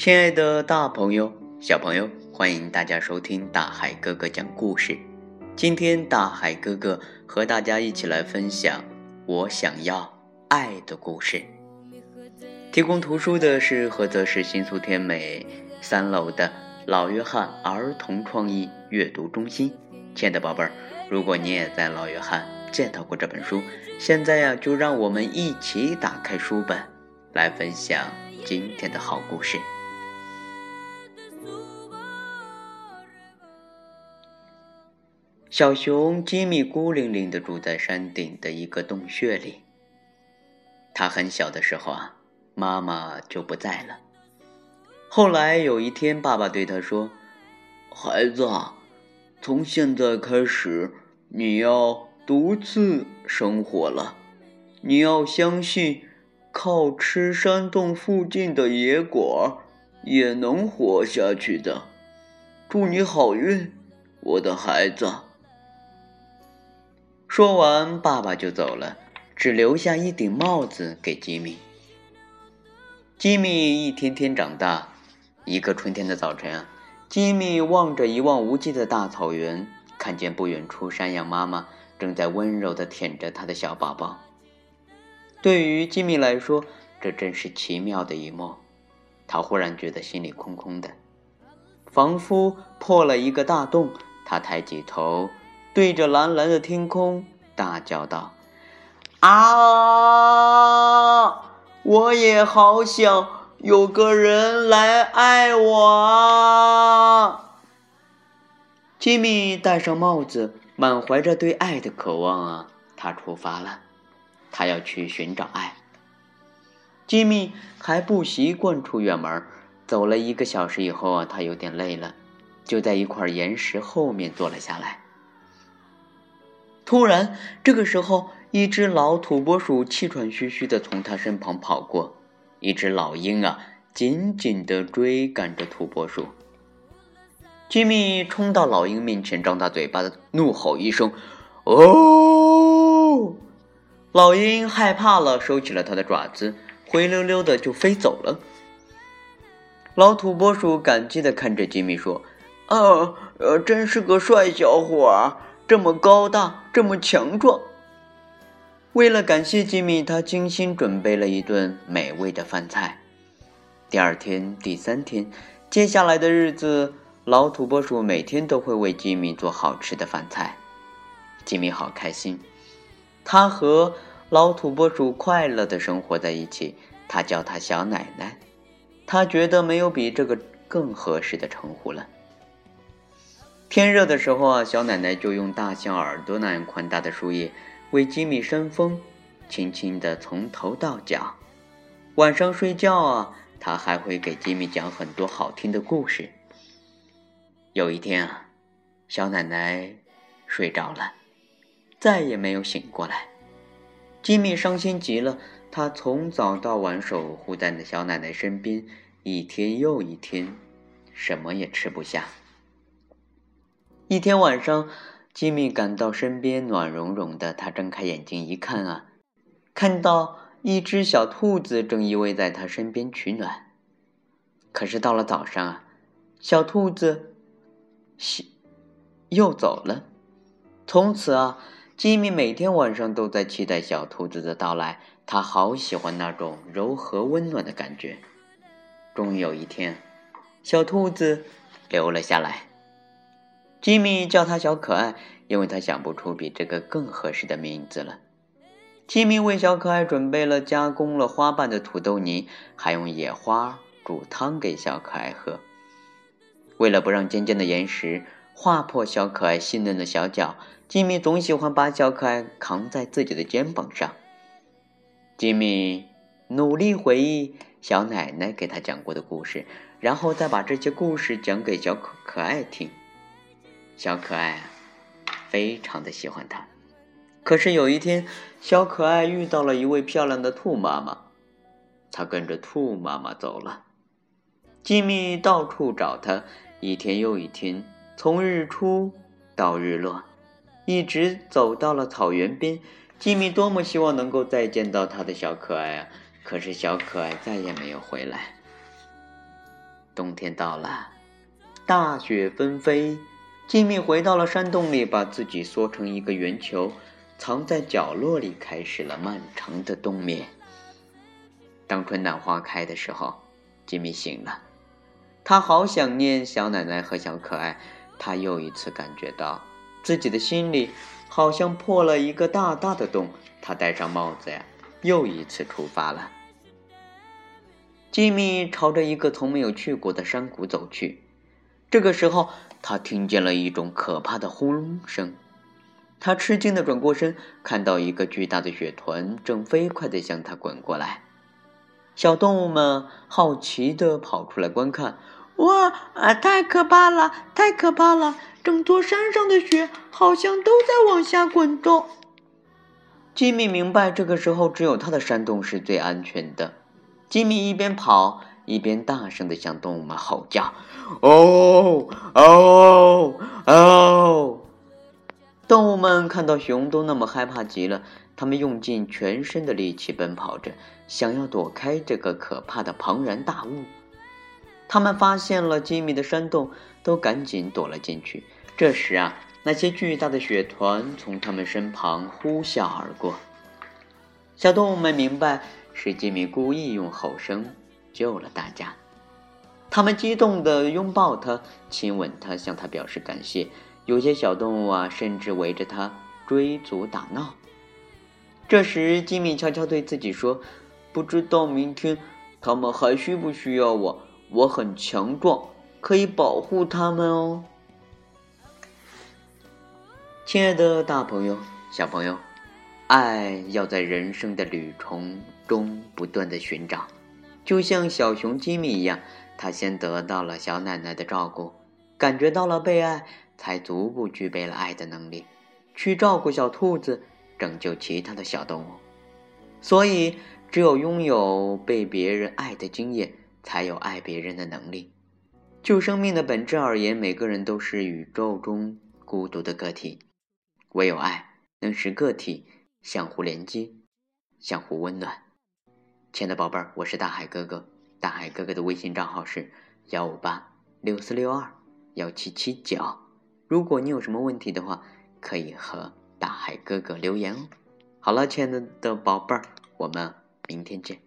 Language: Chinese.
亲爱的，大朋友、小朋友，欢迎大家收听大海哥哥讲故事。今天，大海哥哥和大家一起来分享《我想要爱的故事》。提供图书的是菏泽市新苏天美三楼的老约翰儿童创意阅读中心。亲爱的宝贝儿，如果你也在老约翰见到过这本书，现在呀，就让我们一起打开书本，来分享今天的好故事。小熊吉米孤零零地住在山顶的一个洞穴里。他很小的时候啊，妈妈就不在了。后来有一天，爸爸对他说：“孩子，啊从现在开始，你要独自生活了。你要相信，靠吃山洞附近的野果也能活下去的。祝你好运，我的孩子。”说完，爸爸就走了，只留下一顶帽子给吉米。吉米一天天长大。一个春天的早晨啊，吉米望着一望无际的大草原，看见不远处山羊妈妈正在温柔地舔着他的小宝宝。对于吉米来说，这真是奇妙的一幕。他忽然觉得心里空空的，仿佛破了一个大洞。他抬起头。对着蓝蓝的天空大叫道：“啊！我也好想有个人来爱我。”吉米戴上帽子，满怀着对爱的渴望啊，他出发了。他要去寻找爱。吉米还不习惯出远门，走了一个小时以后啊，他有点累了，就在一块岩石后面坐了下来。突然，这个时候，一只老土拨鼠气喘吁吁地从他身旁跑过。一只老鹰啊，紧紧地追赶着土拨鼠。吉米冲到老鹰面前，张大嘴巴的，怒吼一声：“哦！”老鹰害怕了，收起了它的爪子，灰溜溜的就飞走了。老土拨鼠感激的看着吉米说：“啊，呃，真是个帅小伙儿。”这么高大，这么强壮。为了感谢吉米，他精心准备了一顿美味的饭菜。第二天、第三天，接下来的日子，老土拨鼠每天都会为吉米做好吃的饭菜。吉米好开心，他和老土拨鼠快乐的生活在一起。他叫他小奶奶，他觉得没有比这个更合适的称呼了。天热的时候啊，小奶奶就用大象耳朵那样宽大的树叶为吉米扇风，轻轻地从头到脚。晚上睡觉啊，她还会给吉米讲很多好听的故事。有一天啊，小奶奶睡着了，再也没有醒过来。吉米伤心极了，他从早到晚守护在那小奶奶身边，一天又一天，什么也吃不下。一天晚上，吉米感到身边暖融融的。他睁开眼睛一看啊，看到一只小兔子正依偎在他身边取暖。可是到了早上啊，小兔子又走了。从此啊，吉米每天晚上都在期待小兔子的到来。他好喜欢那种柔和温暖的感觉。终于有一天，小兔子留了下来。吉米叫他小可爱，因为他想不出比这个更合适的名字了。吉米为小可爱准备了加工了花瓣的土豆泥，还用野花煮汤给小可爱喝。为了不让尖尖的岩石划破小可爱细嫩的小脚，吉米总喜欢把小可爱扛在自己的肩膀上。吉米努力回忆小奶奶给他讲过的故事，然后再把这些故事讲给小可可爱听。小可爱，非常的喜欢它。可是有一天，小可爱遇到了一位漂亮的兔妈妈，它跟着兔妈妈走了。吉米到处找它，一天又一天，从日出到日落，一直走到了草原边。吉米多么希望能够再见到他的小可爱啊！可是小可爱再也没有回来。冬天到了，大雪纷飞。吉米回到了山洞里，把自己缩成一个圆球，藏在角落里，开始了漫长的冬眠。当春暖花开的时候，吉米醒了，他好想念小奶奶和小可爱。他又一次感觉到自己的心里好像破了一个大大的洞。他戴上帽子呀，又一次出发了。吉米朝着一个从没有去过的山谷走去。这个时候，他听见了一种可怕的轰隆声。他吃惊的转过身，看到一个巨大的雪团正飞快的向他滚过来。小动物们好奇的跑出来观看，哇啊！太可怕了，太可怕了！整座山上的雪好像都在往下滚动。吉米明白，这个时候只有他的山洞是最安全的。吉米一边跑一边大声的向动物们吼叫：“哦哦哦！”动物们看到熊都那么害怕极了。他们用尽全身的力气奔跑着，想要躲开这个可怕的庞然大物。他们发现了吉米的山洞，都赶紧躲了进去。这时啊，那些巨大的雪团从他们身旁呼啸而过。小动物们明白是吉米故意用吼声救了大家，他们激动地拥抱他，亲吻他，向他表示感谢。有些小动物啊，甚至围着他追逐打闹。这时，吉米悄悄对自己说：“不知道明天他们还需不需要我？我很强壮，可以保护他们哦。”亲爱的，大朋友、小朋友，爱要在人生的旅程中不断的寻找，就像小熊吉米一样，他先得到了小奶奶的照顾，感觉到了被爱，才逐步具备了爱的能力，去照顾小兔子。拯救其他的小动物，所以只有拥有被别人爱的经验，才有爱别人的能力。就生命的本质而言，每个人都是宇宙中孤独的个体，唯有爱能使个体相互连接，相互温暖。亲爱的宝贝儿，我是大海哥哥，大海哥哥的微信账号是幺五八六四六二幺七七九。如果你有什么问题的话，可以和。大海哥哥留言哦，好了，亲爱的的宝贝儿，我们明天见。